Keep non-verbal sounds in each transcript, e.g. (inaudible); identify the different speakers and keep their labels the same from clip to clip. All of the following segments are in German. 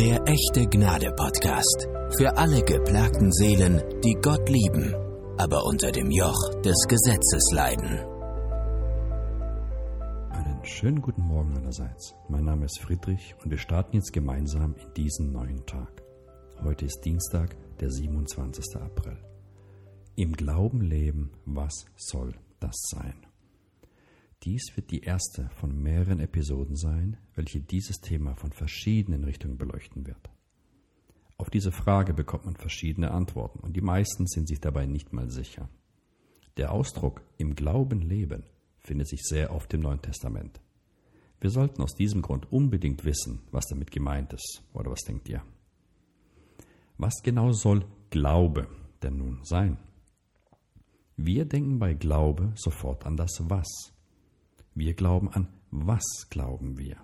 Speaker 1: Der echte Gnade Podcast. Für alle geplagten Seelen, die Gott lieben, aber unter dem Joch des Gesetzes leiden.
Speaker 2: Einen schönen guten Morgen allerseits. Mein Name ist Friedrich und wir starten jetzt gemeinsam in diesen neuen Tag. Heute ist Dienstag, der 27. April. Im Glauben leben, was soll das sein? Dies wird die erste von mehreren Episoden sein, welche dieses Thema von verschiedenen Richtungen beleuchten wird. Auf diese Frage bekommt man verschiedene Antworten und die meisten sind sich dabei nicht mal sicher. Der Ausdruck im Glauben leben findet sich sehr oft im Neuen Testament. Wir sollten aus diesem Grund unbedingt wissen, was damit gemeint ist, oder was denkt ihr? Was genau soll Glaube denn nun sein? Wir denken bei Glaube sofort an das Was. Wir glauben an was glauben wir.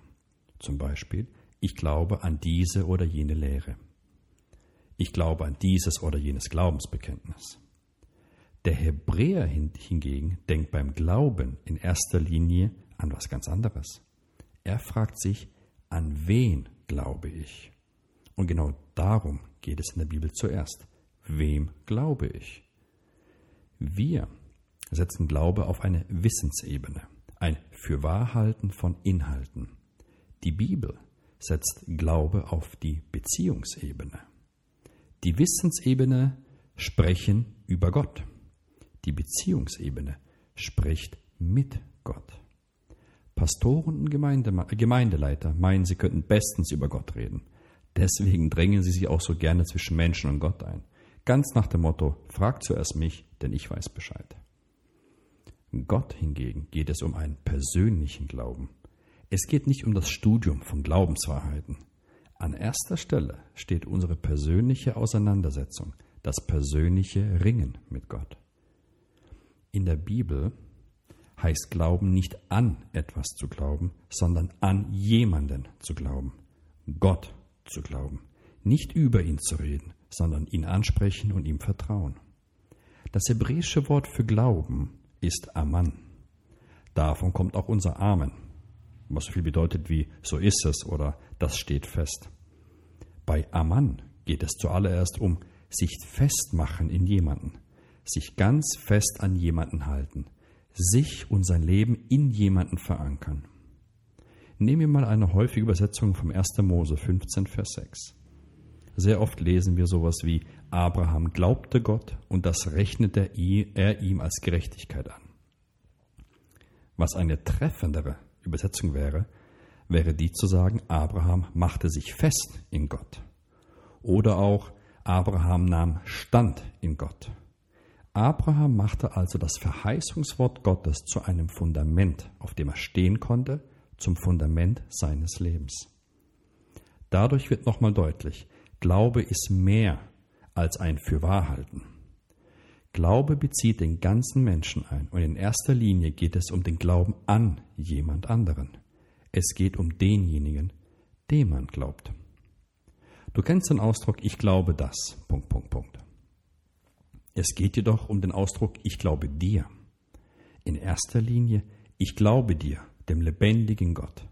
Speaker 2: Zum Beispiel, ich glaube an diese oder jene Lehre. Ich glaube an dieses oder jenes Glaubensbekenntnis. Der Hebräer hingegen denkt beim Glauben in erster Linie an was ganz anderes. Er fragt sich, an wen glaube ich? Und genau darum geht es in der Bibel zuerst. Wem glaube ich? Wir setzen Glaube auf eine Wissensebene ein Fürwahrhalten von Inhalten. Die Bibel setzt Glaube auf die Beziehungsebene. Die Wissensebene sprechen über Gott. Die Beziehungsebene spricht mit Gott. Pastoren und Gemeinde, Gemeindeleiter meinen, sie könnten bestens über Gott reden. Deswegen drängen sie sich auch so gerne zwischen Menschen und Gott ein. Ganz nach dem Motto, frag zuerst mich, denn ich weiß Bescheid. Gott hingegen geht es um einen persönlichen Glauben. Es geht nicht um das Studium von Glaubenswahrheiten. An erster Stelle steht unsere persönliche Auseinandersetzung, das persönliche Ringen mit Gott. In der Bibel heißt Glauben nicht an etwas zu glauben, sondern an jemanden zu glauben, Gott zu glauben, nicht über ihn zu reden, sondern ihn ansprechen und ihm vertrauen. Das hebräische Wort für Glauben ist Aman. Davon kommt auch unser Amen, was so viel bedeutet wie so ist es oder das steht fest. Bei Aman geht es zuallererst um sich festmachen in jemanden, sich ganz fest an jemanden halten, sich und sein Leben in jemanden verankern. Nehmen wir mal eine häufige Übersetzung vom 1. Mose 15, Vers 6. Sehr oft lesen wir sowas wie Abraham glaubte Gott und das rechnete er ihm als Gerechtigkeit an. Was eine treffendere Übersetzung wäre, wäre die zu sagen, Abraham machte sich fest in Gott. Oder auch Abraham nahm Stand in Gott. Abraham machte also das Verheißungswort Gottes zu einem Fundament, auf dem er stehen konnte, zum Fundament seines Lebens. Dadurch wird nochmal deutlich, Glaube ist mehr als ein Fürwahrhalten. Glaube bezieht den ganzen Menschen ein und in erster Linie geht es um den Glauben an jemand anderen. Es geht um denjenigen, dem man glaubt. Du kennst den Ausdruck Ich glaube das. Punkt, Punkt, Punkt. Es geht jedoch um den Ausdruck Ich glaube dir. In erster Linie Ich glaube dir, dem lebendigen Gott.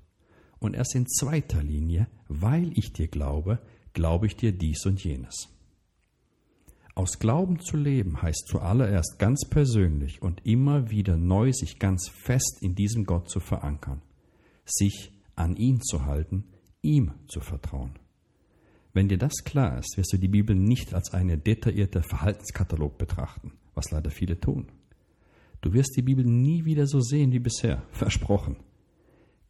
Speaker 2: Und erst in zweiter Linie, weil ich dir glaube, glaube ich dir dies und jenes. Aus Glauben zu leben heißt zuallererst ganz persönlich und immer wieder neu sich ganz fest in diesem Gott zu verankern, sich an ihn zu halten, ihm zu vertrauen. Wenn dir das klar ist, wirst du die Bibel nicht als einen detaillierten Verhaltenskatalog betrachten, was leider viele tun. Du wirst die Bibel nie wieder so sehen wie bisher, (laughs) versprochen.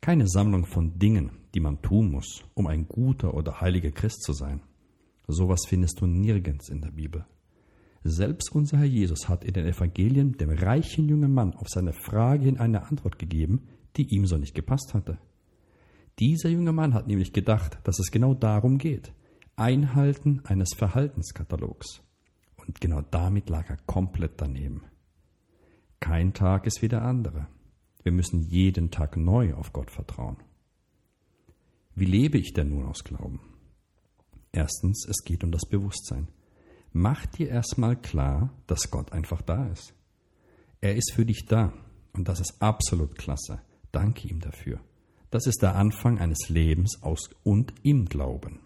Speaker 2: Keine Sammlung von Dingen, die man tun muss, um ein guter oder heiliger Christ zu sein. Sowas findest du nirgends in der Bibel. Selbst unser Herr Jesus hat in den Evangelien dem reichen jungen Mann auf seine Frage hin eine Antwort gegeben, die ihm so nicht gepasst hatte. Dieser junge Mann hat nämlich gedacht, dass es genau darum geht. Einhalten eines Verhaltenskatalogs. Und genau damit lag er komplett daneben. Kein Tag ist wie der andere. Wir müssen jeden Tag neu auf Gott vertrauen. Wie lebe ich denn nun aus Glauben? Erstens, es geht um das Bewusstsein. Mach dir erstmal klar, dass Gott einfach da ist. Er ist für dich da und das ist absolut klasse. Danke ihm dafür. Das ist der Anfang eines Lebens aus und im Glauben.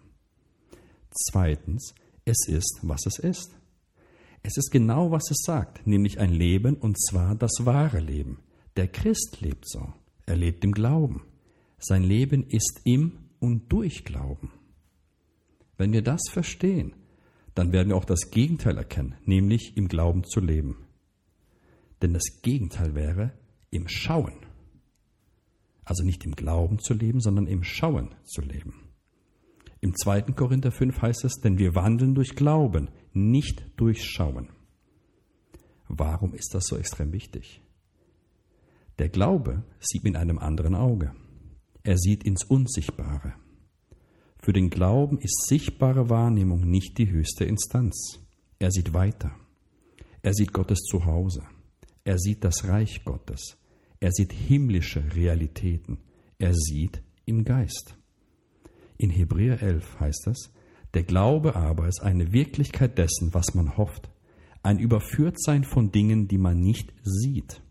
Speaker 2: Zweitens, es ist, was es ist. Es ist genau, was es sagt, nämlich ein Leben und zwar das wahre Leben. Der Christ lebt so. Er lebt im Glauben. Sein Leben ist im und durch Glauben. Wenn wir das verstehen, dann werden wir auch das Gegenteil erkennen, nämlich im Glauben zu leben. Denn das Gegenteil wäre im Schauen. Also nicht im Glauben zu leben, sondern im Schauen zu leben. Im 2. Korinther 5 heißt es, denn wir wandeln durch Glauben, nicht durch Schauen. Warum ist das so extrem wichtig? Der Glaube sieht mit einem anderen Auge. Er sieht ins Unsichtbare. Für den Glauben ist sichtbare Wahrnehmung nicht die höchste Instanz. Er sieht weiter. Er sieht Gottes Zuhause. Er sieht das Reich Gottes. Er sieht himmlische Realitäten. Er sieht im Geist. In Hebräer 11 heißt es, der Glaube aber ist eine Wirklichkeit dessen, was man hofft, ein Überführtsein von Dingen, die man nicht sieht.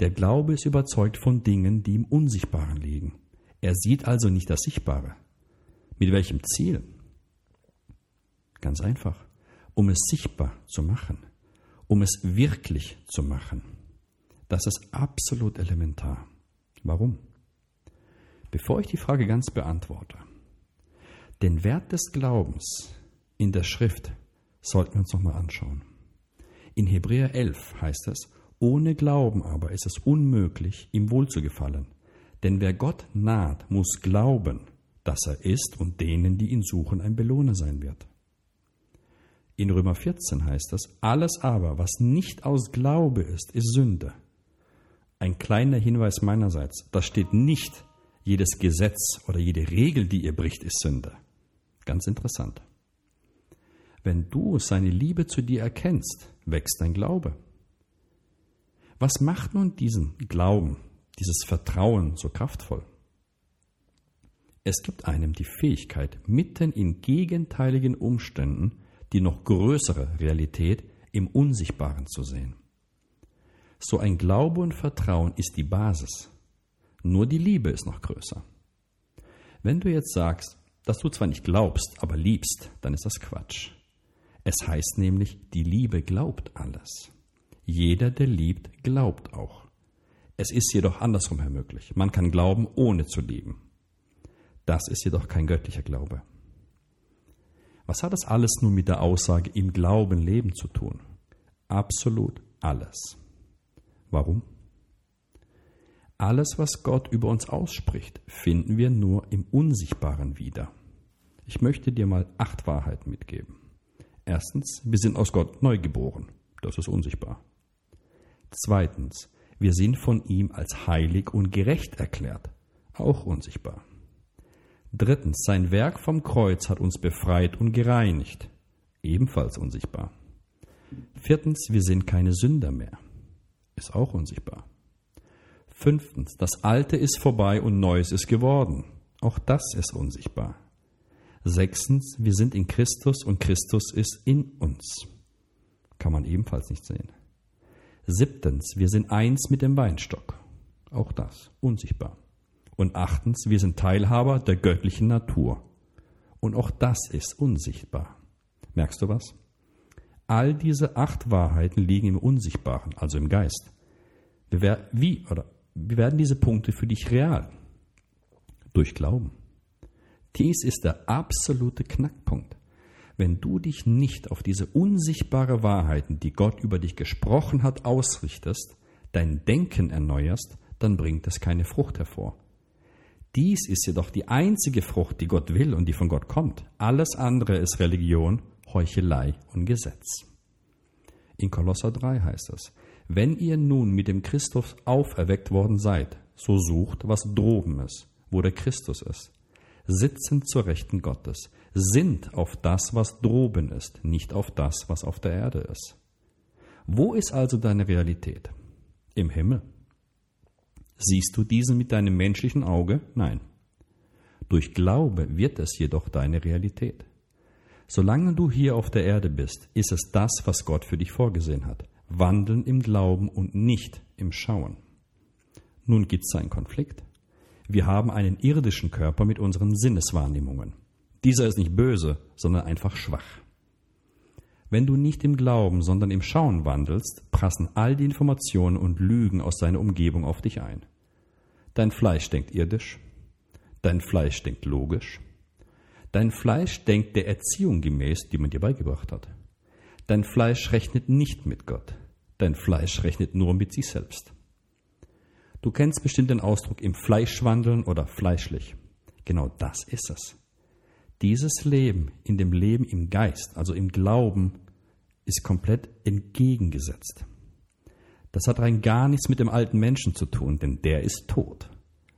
Speaker 2: Der Glaube ist überzeugt von Dingen, die im Unsichtbaren liegen. Er sieht also nicht das Sichtbare. Mit welchem Ziel? Ganz einfach, um es sichtbar zu machen, um es wirklich zu machen. Das ist absolut elementar. Warum? Bevor ich die Frage ganz beantworte, den Wert des Glaubens in der Schrift sollten wir uns nochmal anschauen. In Hebräer 11 heißt es, ohne Glauben aber ist es unmöglich, ihm wohlzugefallen. Denn wer Gott naht, muss glauben, dass er ist und denen, die ihn suchen, ein Belohner sein wird. In Römer 14 heißt es, alles aber, was nicht aus Glaube ist, ist Sünde. Ein kleiner Hinweis meinerseits, da steht nicht, jedes Gesetz oder jede Regel, die ihr bricht, ist Sünde. Ganz interessant. Wenn du seine Liebe zu dir erkennst, wächst dein Glaube. Was macht nun diesen Glauben, dieses Vertrauen so kraftvoll? Es gibt einem die Fähigkeit, mitten in gegenteiligen Umständen die noch größere Realität im Unsichtbaren zu sehen. So ein Glaube und Vertrauen ist die Basis. Nur die Liebe ist noch größer. Wenn du jetzt sagst, dass du zwar nicht glaubst, aber liebst, dann ist das Quatsch. Es heißt nämlich, die Liebe glaubt alles. Jeder, der liebt, glaubt auch. Es ist jedoch andersrum möglich. Man kann glauben, ohne zu lieben. Das ist jedoch kein göttlicher Glaube. Was hat das alles nun mit der Aussage im Glauben leben zu tun? Absolut alles. Warum? Alles, was Gott über uns ausspricht, finden wir nur im Unsichtbaren wieder. Ich möchte dir mal acht Wahrheiten mitgeben. Erstens, wir sind aus Gott neu geboren. Das ist unsichtbar. Zweitens, wir sind von ihm als heilig und gerecht erklärt. Auch unsichtbar. Drittens, sein Werk vom Kreuz hat uns befreit und gereinigt. Ebenfalls unsichtbar. Viertens, wir sind keine Sünder mehr. Ist auch unsichtbar. Fünftens, das Alte ist vorbei und Neues ist geworden. Auch das ist unsichtbar. Sechstens, wir sind in Christus und Christus ist in uns. Kann man ebenfalls nicht sehen. Siebtens, wir sind eins mit dem Weinstock. Auch das, unsichtbar. Und achtens, wir sind Teilhaber der göttlichen Natur. Und auch das ist unsichtbar. Merkst du was? All diese acht Wahrheiten liegen im Unsichtbaren, also im Geist. Wie, oder, wie werden diese Punkte für dich real? Durch Glauben. Dies ist der absolute Knackpunkt. Wenn du dich nicht auf diese unsichtbare Wahrheiten, die Gott über dich gesprochen hat, ausrichtest, dein Denken erneuerst, dann bringt es keine Frucht hervor. Dies ist jedoch die einzige Frucht, die Gott will und die von Gott kommt. Alles andere ist Religion, Heuchelei und Gesetz. In Kolosser 3 heißt es, wenn ihr nun mit dem Christus auferweckt worden seid, so sucht, was droben ist, wo der Christus ist. Sitzen zur Rechten Gottes, sind auf das, was droben ist, nicht auf das, was auf der Erde ist. Wo ist also deine Realität? Im Himmel. Siehst du diesen mit deinem menschlichen Auge? Nein. Durch Glaube wird es jedoch deine Realität. Solange du hier auf der Erde bist, ist es das, was Gott für dich vorgesehen hat. Wandeln im Glauben und nicht im Schauen. Nun gibt es einen Konflikt. Wir haben einen irdischen Körper mit unseren Sinneswahrnehmungen. Dieser ist nicht böse, sondern einfach schwach. Wenn du nicht im Glauben, sondern im Schauen wandelst, prassen all die Informationen und Lügen aus deiner Umgebung auf dich ein. Dein Fleisch denkt irdisch, dein Fleisch denkt logisch, dein Fleisch denkt der Erziehung gemäß, die man dir beigebracht hat. Dein Fleisch rechnet nicht mit Gott, dein Fleisch rechnet nur mit sich selbst. Du kennst bestimmt den Ausdruck im Fleisch wandeln oder fleischlich. Genau das ist es. Dieses Leben in dem Leben im Geist, also im Glauben, ist komplett entgegengesetzt. Das hat rein gar nichts mit dem alten Menschen zu tun, denn der ist tot,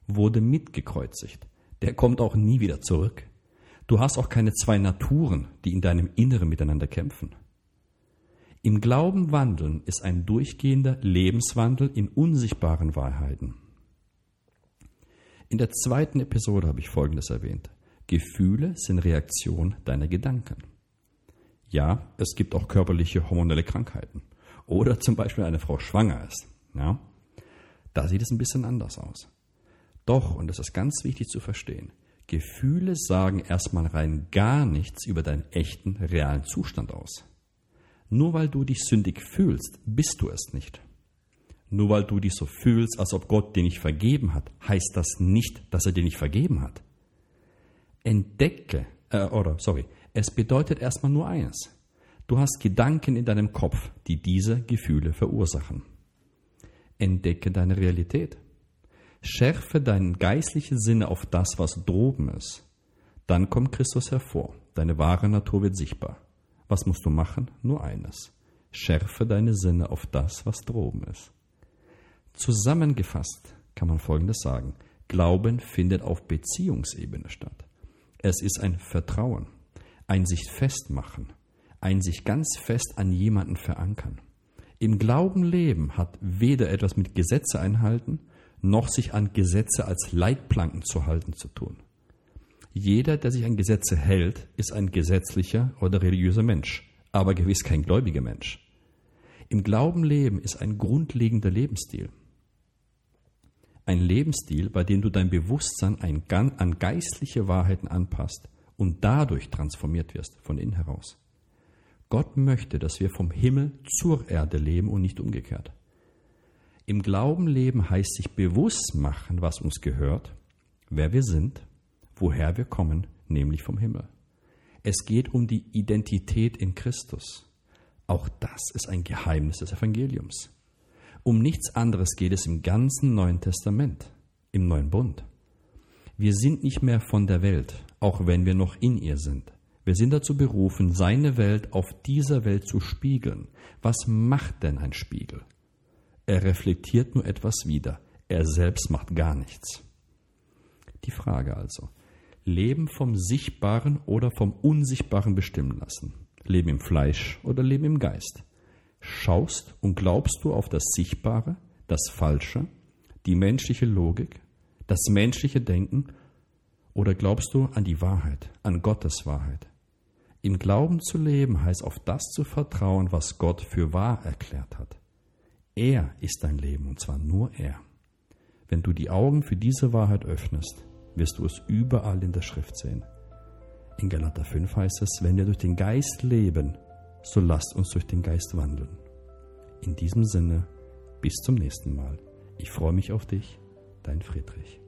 Speaker 2: wurde mitgekreuzigt. Der kommt auch nie wieder zurück. Du hast auch keine zwei Naturen, die in deinem Inneren miteinander kämpfen. Im Glauben wandeln ist ein durchgehender Lebenswandel in unsichtbaren Wahrheiten. In der zweiten Episode habe ich Folgendes erwähnt. Gefühle sind Reaktion deiner Gedanken. Ja, es gibt auch körperliche hormonelle Krankheiten. Oder zum Beispiel eine Frau schwanger ist. Ja, da sieht es ein bisschen anders aus. Doch, und das ist ganz wichtig zu verstehen, Gefühle sagen erstmal rein gar nichts über deinen echten, realen Zustand aus. Nur weil du dich sündig fühlst, bist du es nicht. Nur weil du dich so fühlst, als ob Gott dir nicht vergeben hat, heißt das nicht, dass er dir nicht vergeben hat. Entdecke, äh, oder sorry, es bedeutet erstmal nur eines. Du hast Gedanken in deinem Kopf, die diese Gefühle verursachen. Entdecke deine Realität. Schärfe deinen geistlichen Sinne auf das, was droben ist. Dann kommt Christus hervor. Deine wahre Natur wird sichtbar. Was musst du machen? Nur eines. Schärfe deine Sinne auf das, was droben ist. Zusammengefasst kann man Folgendes sagen. Glauben findet auf Beziehungsebene statt. Es ist ein Vertrauen, ein sich festmachen, ein sich ganz fest an jemanden verankern. Im Glauben leben hat weder etwas mit Gesetze einhalten, noch sich an Gesetze als Leitplanken zu halten zu tun. Jeder, der sich an Gesetze hält, ist ein gesetzlicher oder religiöser Mensch, aber gewiss kein gläubiger Mensch. Im Glauben leben ist ein grundlegender Lebensstil. Ein Lebensstil, bei dem du dein Bewusstsein an geistliche Wahrheiten anpasst und dadurch transformiert wirst von innen heraus. Gott möchte, dass wir vom Himmel zur Erde leben und nicht umgekehrt. Im Glauben leben heißt sich bewusst machen, was uns gehört, wer wir sind woher wir kommen, nämlich vom Himmel. Es geht um die Identität in Christus. Auch das ist ein Geheimnis des Evangeliums. Um nichts anderes geht es im ganzen Neuen Testament, im Neuen Bund. Wir sind nicht mehr von der Welt, auch wenn wir noch in ihr sind. Wir sind dazu berufen, seine Welt auf dieser Welt zu spiegeln. Was macht denn ein Spiegel? Er reflektiert nur etwas wider. Er selbst macht gar nichts. Die Frage also, Leben vom Sichtbaren oder vom Unsichtbaren bestimmen lassen. Leben im Fleisch oder Leben im Geist. Schaust und glaubst du auf das Sichtbare, das Falsche, die menschliche Logik, das menschliche Denken oder glaubst du an die Wahrheit, an Gottes Wahrheit? Im Glauben zu leben heißt auf das zu vertrauen, was Gott für wahr erklärt hat. Er ist dein Leben und zwar nur er. Wenn du die Augen für diese Wahrheit öffnest, wirst du es überall in der Schrift sehen. In Galater 5 heißt es, wenn wir durch den Geist leben, so lasst uns durch den Geist wandeln. In diesem Sinne, bis zum nächsten Mal. Ich freue mich auf dich, dein Friedrich.